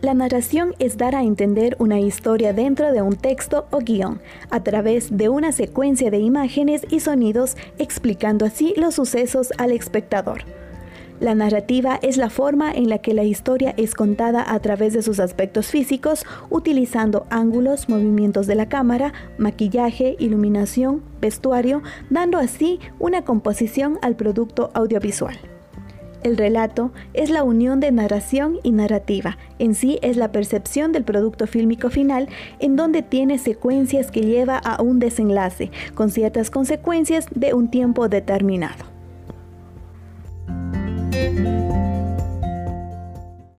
La narración es dar a entender una historia dentro de un texto o guion, a través de una secuencia de imágenes y sonidos, explicando así los sucesos al espectador. La narrativa es la forma en la que la historia es contada a través de sus aspectos físicos, utilizando ángulos, movimientos de la cámara, maquillaje, iluminación, vestuario, dando así una composición al producto audiovisual. El relato es la unión de narración y narrativa. En sí es la percepción del producto fílmico final en donde tiene secuencias que lleva a un desenlace, con ciertas consecuencias de un tiempo determinado.